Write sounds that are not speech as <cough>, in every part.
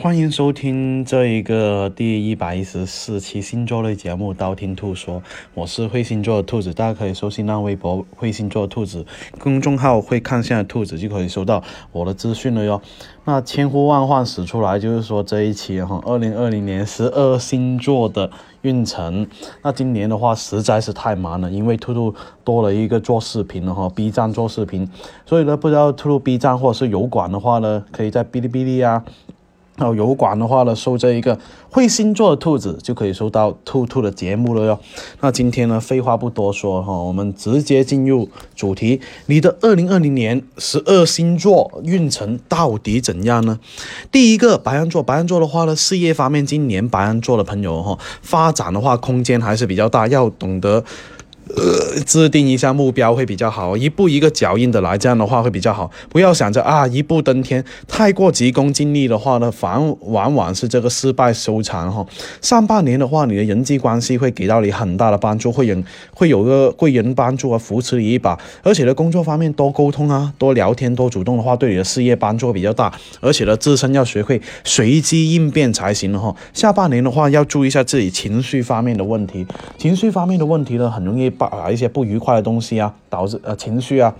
欢迎收听这一个第一百一十四期星座类节目《道听途说》，我是会星座的兔子，大家可以搜新浪微博“会星座兔子”公众号“会看相的兔子”就可以收到我的资讯了哟。那千呼万唤始出来，就是说这一期哈，<laughs> 二零二零年十二星座的运程。那今年的话实在是太忙了，因为兔兔多了一个做视频了哈，B 站做视频，所以呢，不知道兔兔 B 站或者是油管的话呢，可以在哔哩哔哩啊。有油管的话呢，搜这一个会星座的兔子就可以收到兔兔的节目了哟。那今天呢，废话不多说哈，我们直接进入主题。你的二零二零年十二星座运程到底怎样呢？第一个白羊座，白羊座的话呢，事业方面，今年白羊座的朋友哈，发展的话空间还是比较大，要懂得。呃，制定一下目标会比较好，一步一个脚印的来，这样的话会比较好。不要想着啊一步登天，太过急功近利的话呢，反往往是这个失败收场哈。上半年的话，你的人际关系会给到你很大的帮助，会人会有个贵人帮助啊，扶持你一把。而且呢，工作方面多沟通啊，多聊天，多主动的话，对你的事业帮助比较大。而且呢，自身要学会随机应变才行哈。下半年的话，要注意一下自己情绪方面的问题，情绪方面的问题呢，很容易。把一些不愉快的东西啊，导致呃情绪啊。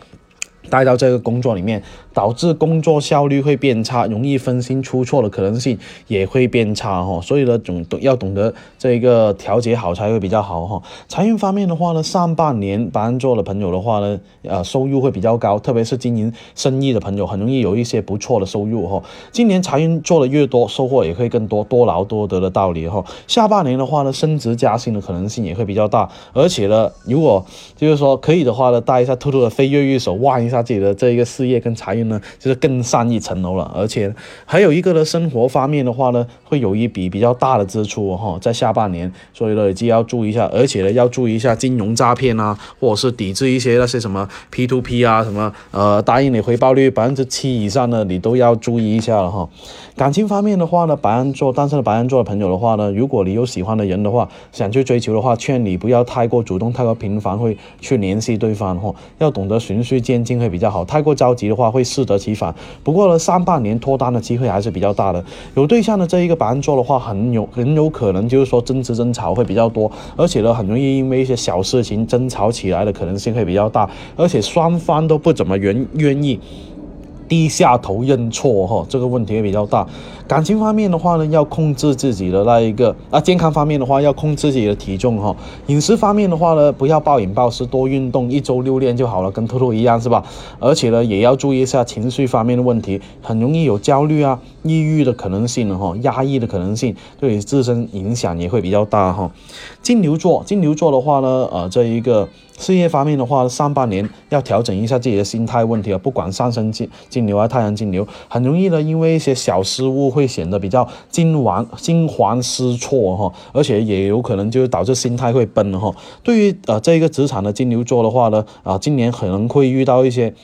带到这个工作里面，导致工作效率会变差，容易分心出错的可能性也会变差哈。所以呢，总要懂得这个调节好才会比较好哈。财运方面的话呢，上半年白羊座的朋友的话呢，呃，收入会比较高，特别是经营生意的朋友，很容易有一些不错的收入哈。今年财运做的越多，收获也会更多，多劳多得的道理哈。下半年的话呢，升职加薪的可能性也会比较大，而且呢，如果就是说可以的话呢，带一下兔兔的飞跃玉手，望一下。自己的这一个事业跟财运呢，就是更上一层楼了。而且还有一个呢，生活方面的话呢，会有一笔比较大的支出哈，在下半年，所以呢，就要注意一下。而且呢，要注意一下金融诈骗啊，或者是抵制一些那些什么 P to P 啊，什么呃，答应你回报率百分之七以上的，你都要注意一下了哈。感情方面的话呢，白羊座单身的白羊座的朋友的话呢，如果你有喜欢的人的话，想去追求的话，劝你不要太过主动，太过频繁会去联系对方哈，要懂得循序渐进会。比较好，太过着急的话会适得其反。不过呢，上半年脱单的机会还是比较大的。有对象的这一个白羊座的话，很有很有可能就是说争执争吵会比较多，而且呢，很容易因为一些小事情争吵起来的可能性会比较大，而且双方都不怎么愿愿意。低下头认错哈，这个问题也比较大。感情方面的话呢，要控制自己的那一个啊，健康方面的话要控制自己的体重哈。饮食方面的话呢，不要暴饮暴食，多运动，一周六练就好了，跟兔兔一样是吧？而且呢，也要注意一下情绪方面的问题，很容易有焦虑啊、抑郁的可能性哈，压抑的可能性，对你自身影响也会比较大哈。金牛座，金牛座的话呢，呃，这一个。事业方面的话，上半年要调整一下自己的心态问题啊，不管上升金金牛啊，太阳金牛，很容易呢，因为一些小失误会显得比较惊惶惊惶失措哈，而且也有可能就导致心态会崩哈。对于呃这一个职场的金牛座的话呢，啊，今年可能会遇到一些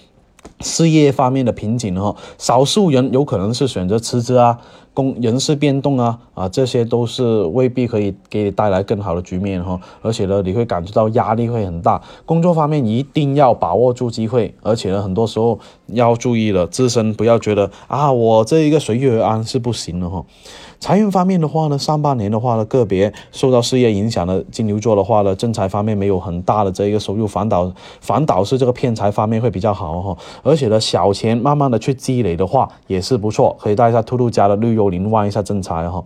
事业方面的瓶颈哈，少数人有可能是选择辞职啊。工人事变动啊啊，这些都是未必可以给你带来更好的局面哈，而且呢，你会感觉到压力会很大。工作方面一定要把握住机会，而且呢，很多时候要注意了自身，不要觉得啊，我这一个随遇而安是不行的哈。财运方面的话呢，上半年的话呢，个别受到事业影响的金牛座的话呢，正财方面没有很大的这一个收入，反倒反倒是这个骗财方面会比较好哈。而且呢，小钱慢慢的去积累的话也是不错，可以带一下兔兔家的绿幽灵，望一下正财哈。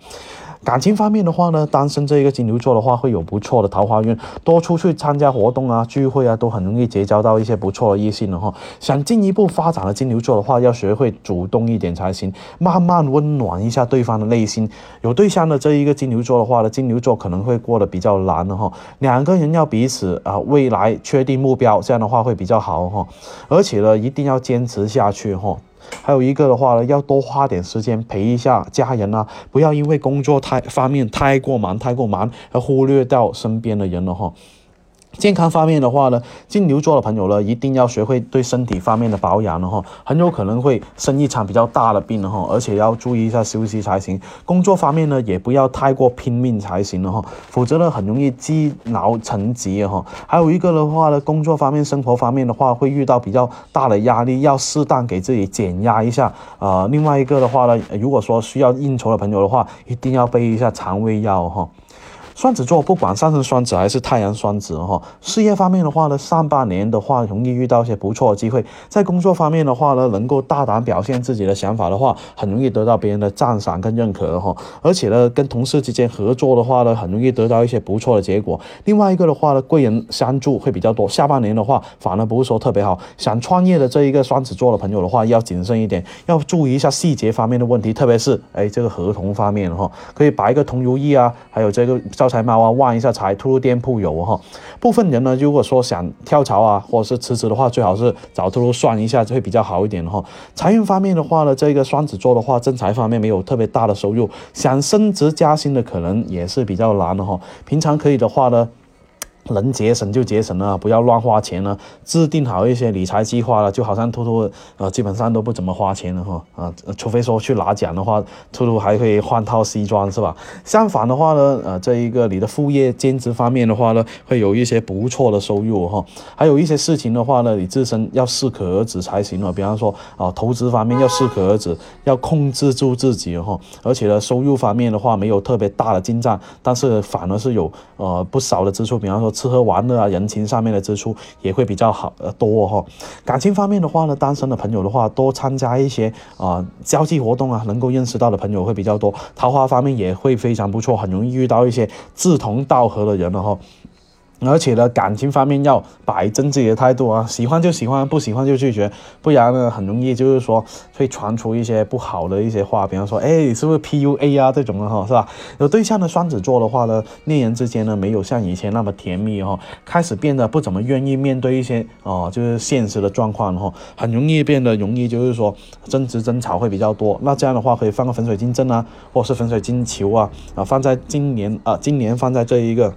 感情方面的话呢，单身这一个金牛座的话会有不错的桃花运，多出去参加活动啊、聚会啊，都很容易结交到一些不错的异性的哈。想进一步发展的金牛座的话，要学会主动一点才行，慢慢温暖一下对方的内心。有对象的这一个金牛座的话呢，金牛座可能会过得比较难的哈。两个人要彼此啊，未来确定目标，这样的话会比较好哈。而且呢，一定要坚持下去哈。还有一个的话呢，要多花点时间陪一下家人啊，不要因为工作太方面太过忙太过忙而忽略掉身边的人了哈。健康方面的话呢，金牛座的朋友呢，一定要学会对身体方面的保养了哈，很有可能会生一场比较大的病了哈，而且要注意一下休息才行。工作方面呢，也不要太过拼命才行了哈，否则呢，很容易积劳成疾哈。还有一个的话呢，工作方面、生活方面的话，会遇到比较大的压力，要适当给自己减压一下啊。另外一个的话呢，如果说需要应酬的朋友的话，一定要备一下肠胃药哈。双子座不管上升双子还是太阳双子哈，事业方面的话呢，上半年的话容易遇到一些不错的机会，在工作方面的话呢，能够大胆表现自己的想法的话，很容易得到别人的赞赏跟认可哈。而且呢，跟同事之间合作的话呢，很容易得到一些不错的结果。另外一个的话呢，贵人相助会比较多。下半年的话，反而不是说特别好。想创业的这一个双子座的朋友的话，要谨慎一点，要注意一下细节方面的问题，特别是哎这个合同方面哈，可以把一个同如意啊，还有这个招。财猫啊，旺一下财，兔兔店铺有哈。部分人呢，如果说想跳槽啊，或者是辞职的话，最好是找兔兔算一下，就会比较好一点哈。财运方面的话呢，这个双子座的话，正财方面没有特别大的收入，想升职加薪的可能也是比较难的哈。平常可以的话呢。能节省就节省了，不要乱花钱了。制定好一些理财计划了，就好像兔兔呃，基本上都不怎么花钱了哈啊，除非说去拿奖的话，兔兔还可以换套西装是吧？相反的话呢，呃，这一个你的副业兼职方面的话呢，会有一些不错的收入哈。还有一些事情的话呢，你自身要适可而止才行了。比方说啊，投资方面要适可而止，要控制住自己哈。而且呢，收入方面的话没有特别大的进账，但是反而是有呃不少的支出，比方说。吃喝玩乐啊，人情上面的支出也会比较好呃多哈。感情方面的话呢，单身的朋友的话，多参加一些啊交际活动啊，能够认识到的朋友会比较多。桃花方面也会非常不错，很容易遇到一些志同道合的人了哈。而且呢，感情方面要摆正自己的态度啊，喜欢就喜欢，不喜欢就拒绝，不然呢，很容易就是说会传出一些不好的一些话，比方说，哎，是不是 PUA 啊这种的哈，是吧？有对象的双子座的话呢，恋人之间呢没有像以前那么甜蜜哈，开始变得不怎么愿意面对一些哦，就是现实的状况哈，很容易变得容易就是说争执争吵会比较多。那这样的话可以放个粉水晶针啊，或是粉水晶球啊，啊，放在今年啊，今年放在这一个。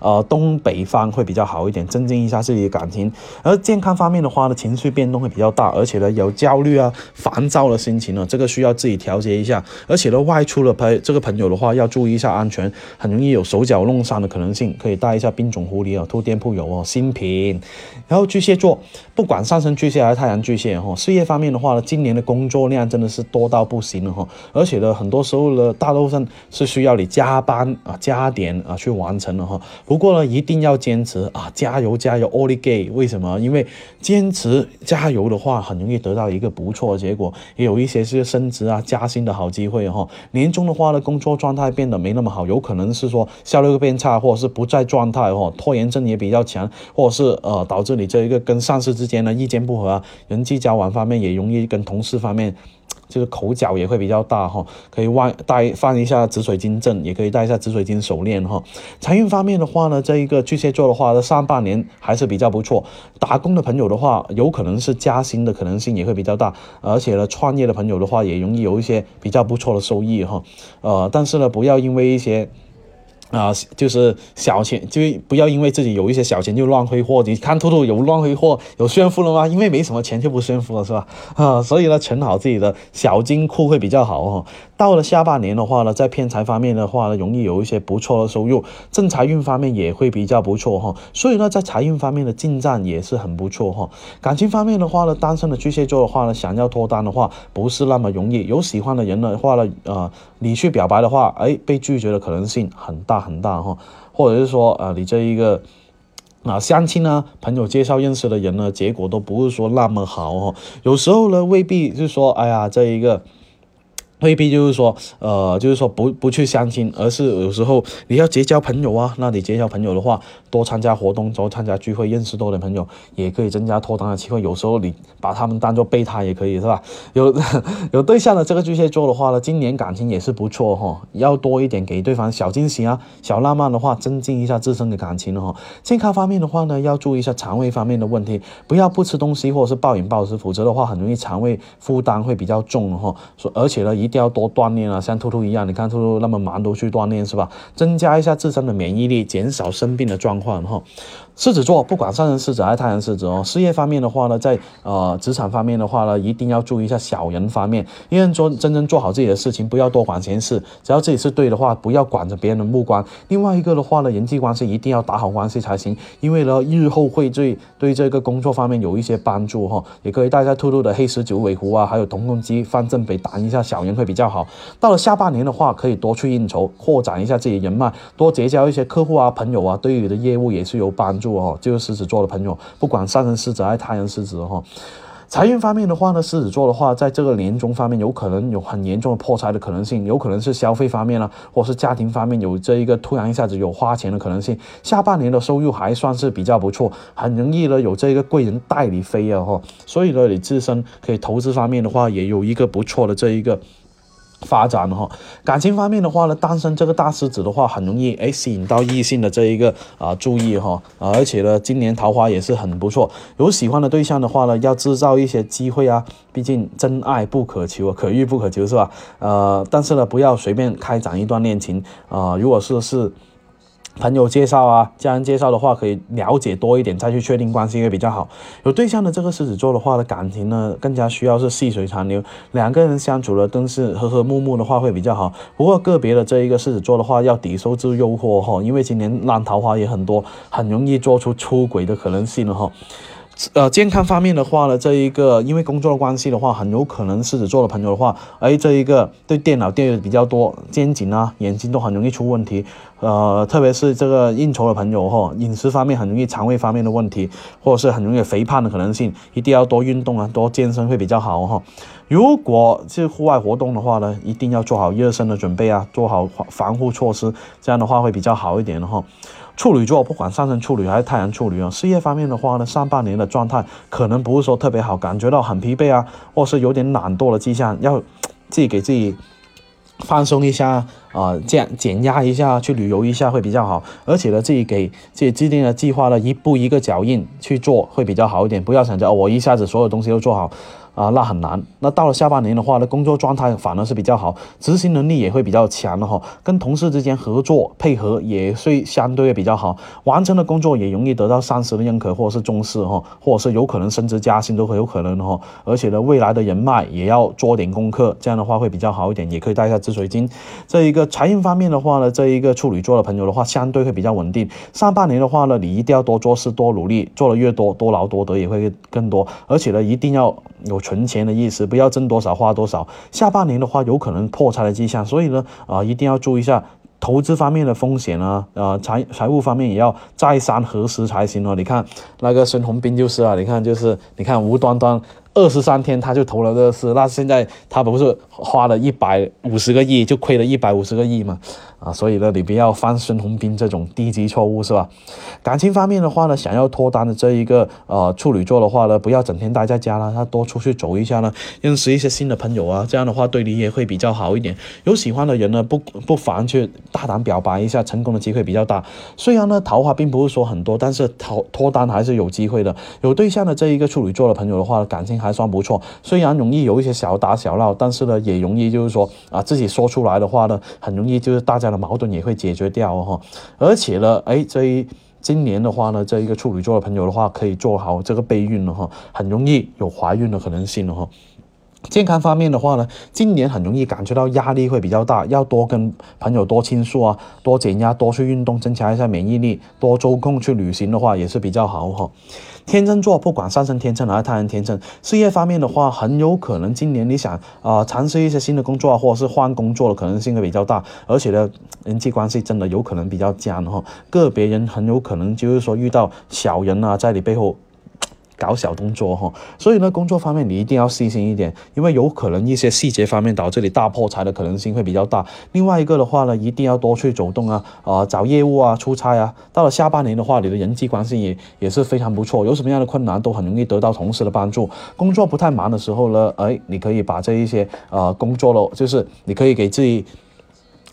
呃，东北方会比较好一点，增进一下自己的感情。而健康方面的话呢，情绪变动会比较大，而且呢有焦虑啊、烦躁的心情呢，这个需要自己调节一下。而且呢，外出的朋这个朋友的话，要注意一下安全，很容易有手脚弄伤的可能性，可以带一下冰种狐狸啊，兔店铺有哦，新品。然后巨蟹座，不管上升巨蟹还是太阳巨蟹哈，事业方面的话呢，今年的工作量真的是多到不行了哈，而且呢，很多时候呢，大部分是需要你加班啊、加点啊去完成的哈。不过呢，一定要坚持啊！加油加油 o l l gay！为什么？因为坚持加油的话，很容易得到一个不错的结果，也有一些是升职啊、加薪的好机会哈。年终的话呢，工作状态变得没那么好，有可能是说效率变差，或者是不在状态哈，拖延症也比较强，或者是呃导致你这一个跟上司之间的意见不合，人际交往方面也容易跟同事方面。就是口角也会比较大哈，可以外带放一下紫水晶阵，也可以带一下紫水晶手链哈。财运方面的话呢，这一个巨蟹座的话，上半年还是比较不错。打工的朋友的话，有可能是加薪的可能性也会比较大，而且呢，创业的朋友的话，也容易有一些比较不错的收益哈。呃，但是呢，不要因为一些。啊，就是小钱，就不要因为自己有一些小钱就乱挥霍。你看兔兔有乱挥霍，有炫富了吗？因为没什么钱就不炫富了，是吧？<laughs> 啊，所以呢，存好自己的小金库会比较好哦。到了下半年的话呢，在偏财方面的话呢，容易有一些不错的收入，正财运方面也会比较不错哈。所以呢，在财运方面的进展也是很不错哈。感情方面的话呢，单身的巨蟹座的话呢，想要脱单的话不是那么容易。有喜欢的人的话呢，呃，你去表白的话，哎，被拒绝的可能性很大很大哈。或者是说，呃，你这一个啊相亲呢，朋友介绍认识的人呢，结果都不是说那么好哦。有时候呢，未必是说，哎呀，这一个。未必就是说，呃，就是说不不去相亲，而是有时候你要结交朋友啊。那你结交朋友的话，多参加活动，多参加聚会，认识多点朋友，也可以增加脱单的机会。有时候你把他们当做备胎也可以，是吧？有 <laughs> 有对象的这个巨蟹座的话呢，今年感情也是不错哈，要多一点给对方小惊喜啊，小浪漫的话，增进一下自身的感情哈。健康方面的话呢，要注意一下肠胃方面的问题，不要不吃东西或者是暴饮暴食，否则的话很容易肠胃负担会比较重哈。说而且呢，一一定要多锻炼啊，像兔兔一样，你看兔兔那么忙都去锻炼是吧？增加一下自身的免疫力，减少生病的状况哈。狮子座不管上升狮子还是。太阳狮子哦，事业方面的话呢，在呃职场方面的话呢，一定要注意一下小人方面，因为做真正做好自己的事情，不要多管闲事，只要自己是。对的话，不要管着别人的目光。另外一个的话呢，人际关系一定要打好关系才行，因为呢日后会对对这个工作方面有一些帮助哈。也可以带下兔兔的黑十九尾狐啊，还有铜公鸡放正北挡一下小人会比较好。到了下半年的话，可以多去应酬，扩展一下自己人脉，多结交一些客户啊朋友啊，对于你的业务也是。有帮助。哦，就是狮子座的朋友，不管上升狮子还是太阳狮子哈，财运方面的话呢，狮子座的话，在这个年中方面有可能有很严重的破财的可能性，有可能是消费方面呢，或是家庭方面有这一个突然一下子有花钱的可能性。下半年的收入还算是比较不错，很容易呢有这个贵人带你飞啊哈，所以呢你自身可以投资方面的话也有一个不错的这一个。发展哈，感情方面的话呢，单身这个大狮子的话，很容易哎吸引到异性的这一个啊注意哈，而且呢，今年桃花也是很不错，有喜欢的对象的话呢，要制造一些机会啊，毕竟真爱不可求，可遇不可求是吧？呃，但是呢，不要随便开展一段恋情啊，如果是是。朋友介绍啊，家人介绍的话，可以了解多一点再去确定关系会比较好。有对象的这个狮子座的话的，感情呢更加需要是细水长流，两个人相处的都是和和睦睦的话会比较好。不过个别的这一个狮子座的话，要抵受住诱惑哈，因为今年烂桃花也很多，很容易做出出轨的可能性了哈。呃，健康方面的话呢，这一个因为工作的关系的话，很有可能狮子座的朋友的话，哎，这一个对电脑电的比较多，肩颈啊、眼睛都很容易出问题。呃，特别是这个应酬的朋友哈，饮食方面很容易肠胃方面的问题，或者是很容易肥胖的可能性，一定要多运动啊，多健身会比较好哈。如果是户外活动的话呢，一定要做好热身的准备啊，做好防护措施，这样的话会比较好一点的哈。处女座不管上升处女还是太阳处女啊，事业方面的话呢，上半年的状态可能不是说特别好，感觉到很疲惫啊，或是有点懒惰的迹象，要自己给自己放松一下啊，这样减压一下，去旅游一下会比较好。而且呢，自己给自己制定的计划呢，一步一个脚印去做会比较好一点，不要想着我一下子所有东西都做好。啊，那很难。那到了下半年的话呢，工作状态反而是比较好，执行能力也会比较强的哈。跟同事之间合作配合也会相对比较好，完成的工作也容易得到上司的认可或者是重视哈，或者是有可能升职加薪都很有可能哈。而且呢，未来的人脉也要做点功课，这样的话会比较好一点。也可以带一下紫水晶。这一个财运方面的话呢，这一个处女座的朋友的话，相对会比较稳定。上半年的话呢，你一定要多做事多努力，做的越多，多劳多得也会更多。而且呢，一定要有。存钱的意思，不要挣多少花多少。下半年的话，有可能破财的迹象，所以呢，啊，一定要注意一下投资方面的风险啊，呃，财财务方面也要再三核实才行哦。你看那个孙宏斌就是啊，你看就是你看无端端。二十三天他就投了这个事，那现在他不是花了一百五十个亿，就亏了一百五十个亿嘛？啊，所以呢，你不要犯孙宏斌这种低级错误，是吧？感情方面的话呢，想要脱单的这一个呃处女座的话呢，不要整天待在家了，他多出去走一下呢，认识一些新的朋友啊，这样的话对你也会比较好一点。有喜欢的人呢，不不妨去大胆表白一下，成功的机会比较大。虽然呢，桃花并不是说很多，但是脱脱单还是有机会的。有对象的这一个处女座的朋友的话，感情。还算不错，虽然容易有一些小打小闹，但是呢，也容易就是说啊，自己说出来的话呢，很容易就是大家的矛盾也会解决掉哈。而且呢，哎，这一今年的话呢，这一个处女座的朋友的话，可以做好这个备孕了哈，很容易有怀孕的可能性了哈。健康方面的话呢，今年很容易感觉到压力会比较大，要多跟朋友多倾诉啊，多减压，多去运动，增强一下免疫力，多抽空去旅行的话也是比较好哈。天秤座不管上升天秤还是太阳天秤，事业方面的话，很有可能今年你想啊尝试一些新的工作或者是换工作的可能性会比较大，而且呢，人际关系真的有可能比较僵哈，个别人很有可能就是说遇到小人啊，在你背后。搞小动作哈，所以呢，工作方面你一定要细心一点，因为有可能一些细节方面导致你大破财的可能性会比较大。另外一个的话呢，一定要多去走动啊，啊，找业务啊，出差啊。到了下半年的话，你的人际关系也也是非常不错，有什么样的困难都很容易得到同事的帮助。工作不太忙的时候呢，哎，你可以把这一些呃工作了，就是你可以给自己。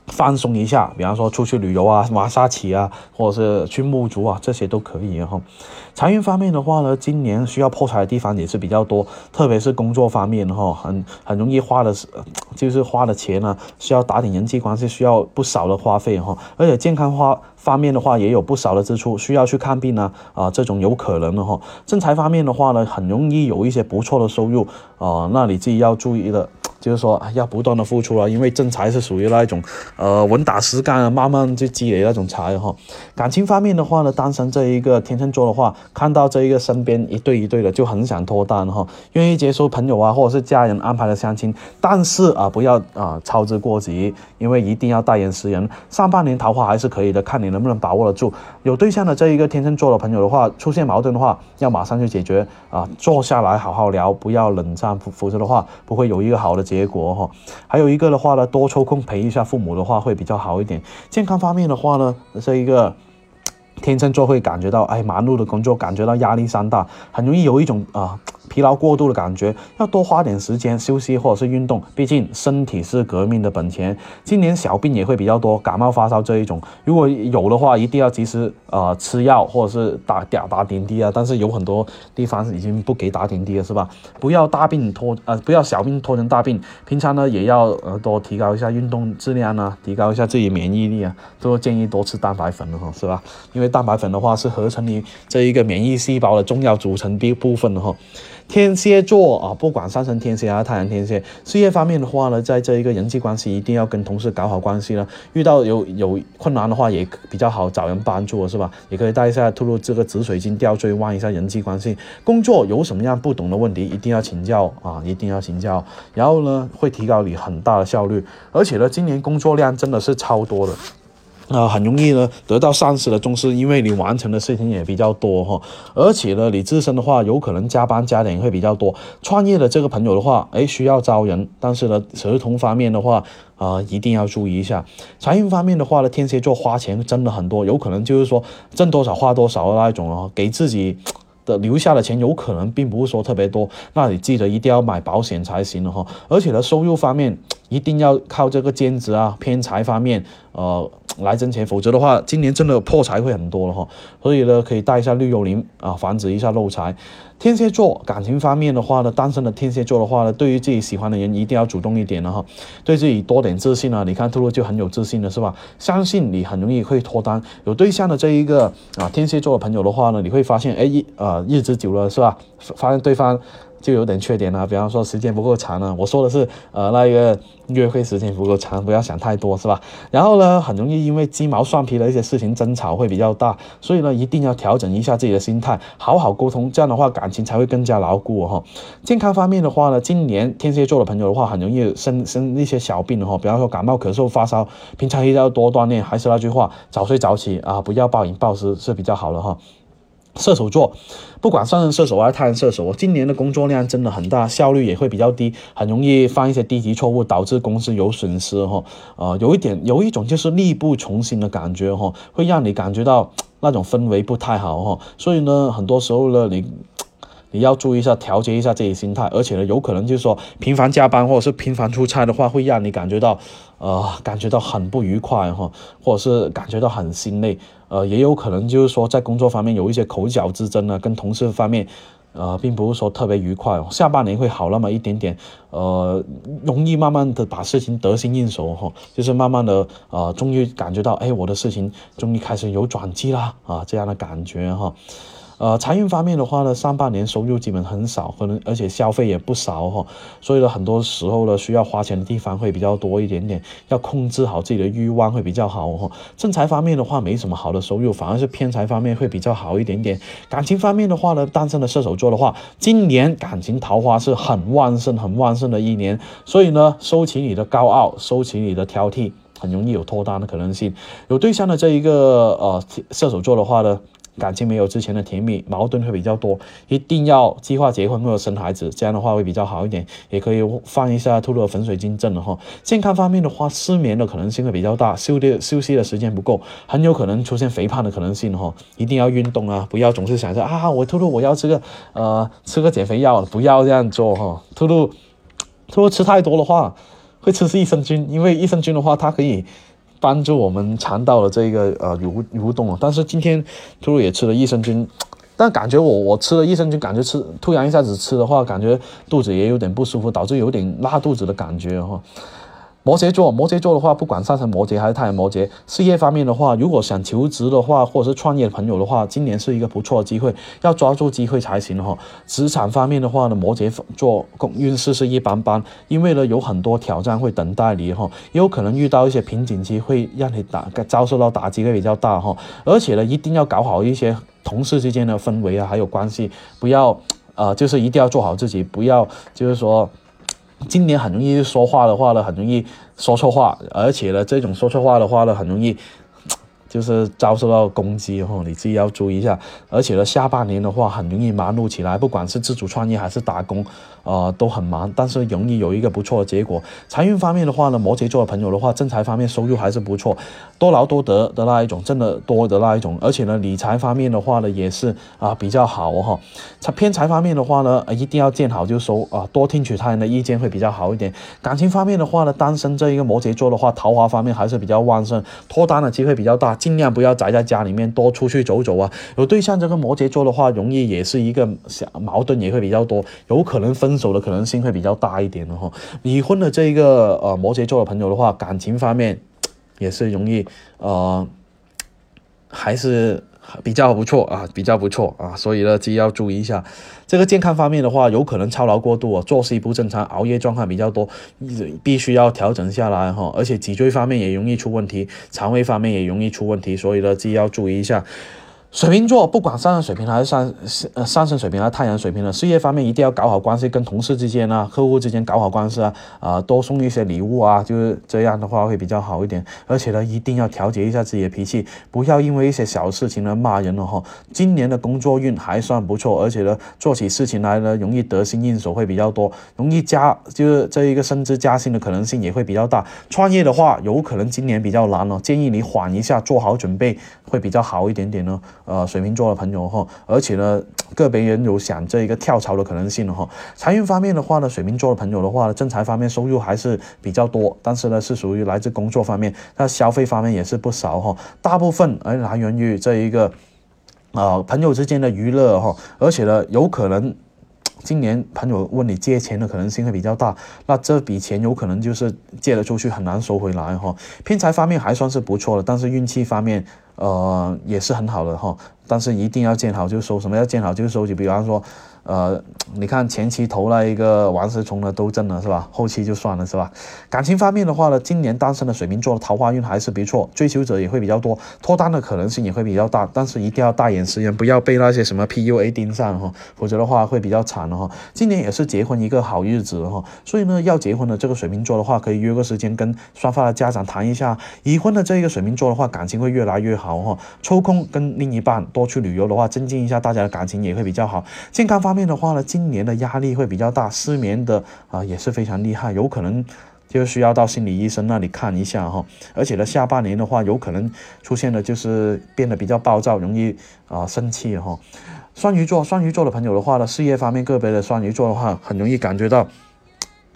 放松一下，比方说出去旅游啊、马沙棋啊，或者是去沐足啊，这些都可以哈。财运方面的话呢，今年需要破财的地方也是比较多，特别是工作方面哈，很很容易花的是，就是花的钱呢，需要打点人际关系，需要不少的花费哈。而且健康花方面的话，也有不少的支出，需要去看病呢啊，这种有可能的哈。正财方面的话呢，很容易有一些不错的收入啊，那你自己要注意的。就是说要不断的付出了，因为正财是属于那一种，呃，稳打实干啊，慢慢就积累那种财哈。感情方面的话呢，单身这一个天秤座的话，看到这一个身边一对一对的，就很想脱单哈，愿意接受朋友啊或者是家人安排的相亲，但是啊，不要啊操之过急，因为一定要待人识人。上半年桃花还是可以的，看你能不能把握得住。有对象的这一个天秤座的朋友的话，出现矛盾的话，要马上去解决啊，坐下来好好聊，不要冷战，否则的话不会有一个好的结。结果哈，还有一个的话呢，多抽空陪一下父母的话会比较好一点。健康方面的话呢，这一个 <tsk> 天秤座会感觉到，哎，忙碌的工作感觉到压力山大，很容易有一种啊。疲劳过度的感觉，要多花点时间休息或者是运动，毕竟身体是革命的本钱。今年小病也会比较多，感冒发烧这一种，如果有的话，一定要及时呃吃药或者是打打打点滴啊。但是有很多地方已经不给打点滴了，是吧？不要大病拖呃，不要小病拖成大病。平常呢也要呃多提高一下运动质量啊，提高一下自己免疫力啊。都建议多吃蛋白粉了哈，是吧？因为蛋白粉的话是合成你这一个免疫细胞的重要组成部部分的哈。天蝎座啊，不管上升天蝎还是太阳天蝎，事业方面的话呢，在这一个人际关系一定要跟同事搞好关系了。遇到有有困难的话，也比较好找人帮助，是吧？也可以带一下吐露这个紫水晶吊坠，旺一下人际关系。工作有什么样不懂的问题，一定要请教啊，一定要请教。然后呢，会提高你很大的效率，而且呢，今年工作量真的是超多的。啊，很容易呢得到上司的重视，因为你完成的事情也比较多哈，而且呢，你自身的话有可能加班加点会比较多。创业的这个朋友的话，哎，需要招人，但是呢，合同方面的话，啊，一定要注意一下。财运方面的话呢，天蝎座花钱真的很多，有可能就是说挣多少花多少的那一种哦，给自己。的留下的钱有可能并不是说特别多，那你记得一定要买保险才行了哈。而且呢，收入方面一定要靠这个兼职啊、偏财方面呃来挣钱，否则的话，今年真的破财会很多了哈。所以呢，可以带一下绿幽灵啊，防止一下漏财。天蝎座感情方面的话呢，单身的天蝎座的话呢，对于自己喜欢的人一定要主动一点了哈，对自己多点自信啊。你看兔兔就很有自信了是吧？相信你很容易会脱单。有对象的这一个啊天蝎座的朋友的话呢，你会发现哎一啊日子久了是吧？发现对方。就有点缺点了，比方说时间不够长了。我说的是，呃，那个约会时间不够长，不要想太多，是吧？然后呢，很容易因为鸡毛蒜皮的一些事情争吵会比较大，所以呢，一定要调整一下自己的心态，好好沟通，这样的话感情才会更加牢固哈。健康方面的话呢，今年天蝎座的朋友的话，很容易生生一些小病哈，比方说感冒、咳嗽、发烧，平常一定要多锻炼。还是那句话，早睡早起啊，不要暴饮暴食是比较好的哈。射手座，不管上升射手还是太阳射手，今年的工作量真的很大，效率也会比较低，很容易犯一些低级错误，导致公司有损失哈。呃，有一点，有一种就是力不从心的感觉哈，会让你感觉到那种氛围不太好哈。所以呢，很多时候呢，你。你要注意一下，调节一下自己心态，而且呢，有可能就是说频繁加班或者是频繁出差的话，会让你感觉到，呃，感觉到很不愉快哈，或者是感觉到很心累，呃，也有可能就是说在工作方面有一些口角之争呢，跟同事方面，呃，并不是说特别愉快。下半年会好那么一点点，呃，容易慢慢的把事情得心应手哈，就是慢慢的，呃，终于感觉到，哎，我的事情终于开始有转机啦啊，这样的感觉哈。呃，财运方面的话呢，上半年收入基本很少，可能而且消费也不少哈，所以呢，很多时候呢，需要花钱的地方会比较多一点点，要控制好自己的欲望会比较好哈。正财方面的话，没什么好的收入，反而是偏财方面会比较好一点点。感情方面的话呢，单身的射手座的话，今年感情桃花是很旺盛、很旺盛的一年，所以呢，收起你的高傲，收起你的挑剔，很容易有脱单的可能性。有对象的这一个呃射手座的话呢。感情没有之前的甜蜜，矛盾会比较多，一定要计划结婚或者生孩子，这样的话会比较好一点。也可以放一下兔兔的粉水晶阵了哈。健康方面的话，失眠的可能性会比较大，休的休息的时间不够，很有可能出现肥胖的可能性哈。一定要运动啊，不要总是想着啊，我兔兔我要吃个呃吃个减肥药，不要这样做哈。兔兔兔兔吃太多的话，会吃是益生菌，因为益生菌的话它可以。帮助我们肠道的这个呃蠕蠕动。但是今天兔兔也吃了益生菌，<tsk> 但感觉我我吃了益生菌，感觉吃突然一下子吃的话，感觉肚子也有点不舒服，导致有点拉肚子的感觉哈。摩羯座，摩羯座的话，不管上升摩羯还是太阳摩羯，事业方面的话，如果想求职的话，或者是创业的朋友的话，今年是一个不错的机会，要抓住机会才行哈。职场方面的话呢，摩羯座运势是一般般，因为呢有很多挑战会等待你哈，也有可能遇到一些瓶颈期，会让你打遭受到打击会比较大哈。而且呢，一定要搞好一些同事之间的氛围啊，还有关系，不要呃，就是一定要做好自己，不要就是说。今年很容易说话的话呢，很容易说错话，而且呢，这种说错话的话呢，很容易就是遭受到攻击哦，你自己要注意一下。而且呢，下半年的话很容易忙碌起来，不管是自主创业还是打工。啊，都很忙，但是容易有一个不错的结果。财运方面的话呢，摩羯座的朋友的话，正财方面收入还是不错，多劳多得的那一种，挣得多的那一种。而且呢，理财方面的话呢，也是啊比较好哈。财偏财方面的话呢，一定要见好就收啊，多听取他人的意见会比较好一点。感情方面的话呢，单身这一个摩羯座的话，桃花方面还是比较旺盛，脱单的机会比较大，尽量不要宅在家里面，多出去走走啊。有对象这个摩羯座的话，容易也是一个小矛盾也会比较多，有可能分。分手的可能性会比较大一点的哈，离婚的这一个呃摩羯座的朋友的话，感情方面也是容易呃还是比较不错啊，比较不错啊，所以呢自己要注意一下。这个健康方面的话，有可能操劳过度啊，作息不正常，熬夜状况比较多，必须要调整下来哈。而且脊椎方面也容易出问题，肠胃方面也容易出问题，所以呢自己要注意一下。水瓶座不管上升水平还是上呃上升水平还是太阳水平的事业方面一定要搞好关系，跟同事之间啊、客户之间搞好关系啊，啊多送一些礼物啊，就是这样的话会比较好一点。而且呢，一定要调节一下自己的脾气，不要因为一些小事情呢骂人了哈。今年的工作运还算不错，而且呢做起事情来呢容易得心应手会比较多，容易加就是这一个升职加薪的可能性也会比较大。创业的话有可能今年比较难了，建议你缓一下，做好准备会比较好一点点呢。呃，水瓶座的朋友哈，而且呢，个别人有想这一个跳槽的可能性哈。财运方面的话呢，水瓶座的朋友的话，正财方面收入还是比较多，但是呢，是属于来自工作方面，那消费方面也是不少哈。大部分而来源于这一个啊朋友之间的娱乐哈，而且呢，有可能今年朋友问你借钱的可能性会比较大，那这笔钱有可能就是借了出去很难收回来哈。偏财方面还算是不错的，但是运气方面。呃，也是很好的哈，但是一定要见好就收。什么叫见好就收？就比方说。呃，你看前期投了一个王思聪的都挣了是吧？后期就算了是吧？感情方面的话呢，今年单身的水瓶座桃花运还是不错，追求者也会比较多，脱单的可能性也会比较大，但是一定要大眼识人，不要被那些什么 PUA 盯上哈，否则的话会比较惨的哈。今年也是结婚一个好日子哈，所以呢，要结婚的这个水瓶座的话，可以约个时间跟双方的家长谈一下。已婚的这一个水瓶座的话，感情会越来越好好哈。抽空跟另一半多去旅游的话，增进一下大家的感情也会比较好。健康方。面的话呢，今年的压力会比较大，失眠的啊也是非常厉害，有可能就需要到心理医生那里看一下哈。而且呢，下半年的话，有可能出现的就是变得比较暴躁，容易啊生气哈。双鱼座，双鱼座的朋友的话呢，事业方面个别的双鱼座的话，很容易感觉到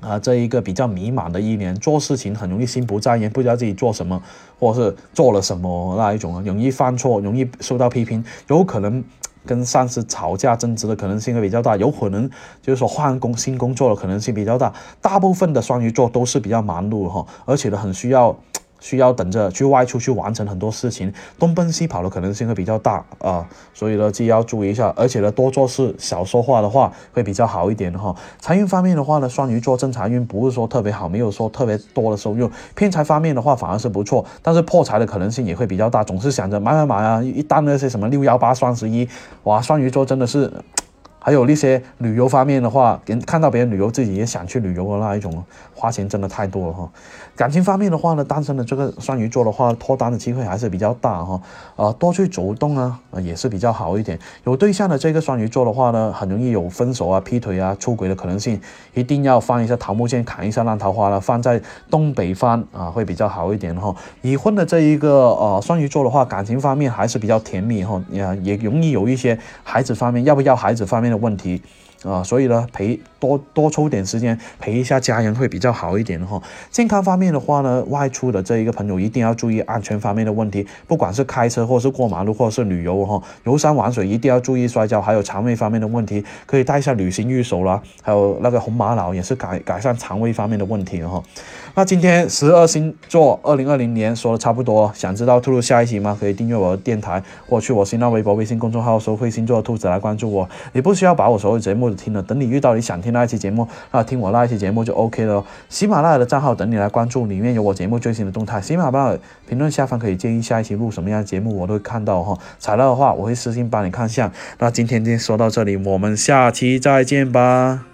啊这一个比较迷茫的一年，做事情很容易心不在焉，不知道自己做什么，或是做了什么那一种，容易犯错，容易受到批评，有可能。跟上司吵架争执的可能性会比较大，有可能就是说换工新工作的可能性比较大。大部分的双鱼座都是比较忙碌哈，而且呢很需要。需要等着去外出去完成很多事情，东奔西跑的可能性会比较大啊，所以呢，自己要注意一下，而且呢，多做事少说话的话会比较好一点哈。财运方面的话呢，双鱼座正财运不是说特别好，没有说特别多的收入，偏财方面的话反而是不错，但是破财的可能性也会比较大，总是想着买买买啊，一旦那些什么六幺八、双十一，哇，双鱼座真的是。<tsk> 还有那些旅游方面的话，人看到别人旅游，自己也想去旅游的那一种，花钱真的太多了哈。感情方面的话呢，单身的这个双鱼座的话，脱单的机会还是比较大哈。啊，多去走动啊，也是比较好一点。有对象的这个双鱼座的话呢，很容易有分手啊、劈腿啊、出轨的可能性，一定要放一下桃木剑，砍一下烂桃花了，放在东北方啊，会比较好一点哈。已婚的这一个呃双鱼座的话，感情方面还是比较甜蜜哈，也也容易有一些孩子方面要不要孩子方面。的问题，啊，所以呢，陪多多抽点时间陪一下家人会比较好一点哈。健康方面的话呢，外出的这一个朋友一定要注意安全方面的问题，不管是开车或是过马路或者是旅游哈，游山玩水一定要注意摔跤，还有肠胃方面的问题，可以带一下旅行玉手啦，还有那个红玛瑙也是改改善肠胃方面的问题哈。那今天十二星座二零二零年说的差不多，想知道兔兔下一期吗？可以订阅我的电台，或去我新浪微博、微信公众号收“会星座兔子”来关注我。你不需要把我所有节目都听了，等你遇到你想听那一期节目，那听我那一期节目就 OK 了。喜马拉雅的账号等你来关注，里面有我节目最新的动态。喜马拉雅评论下方可以建议下一期录什么样的节目，我都会看到哈。材料的话，我会私信帮你看下。那今天就说到这里，我们下期再见吧。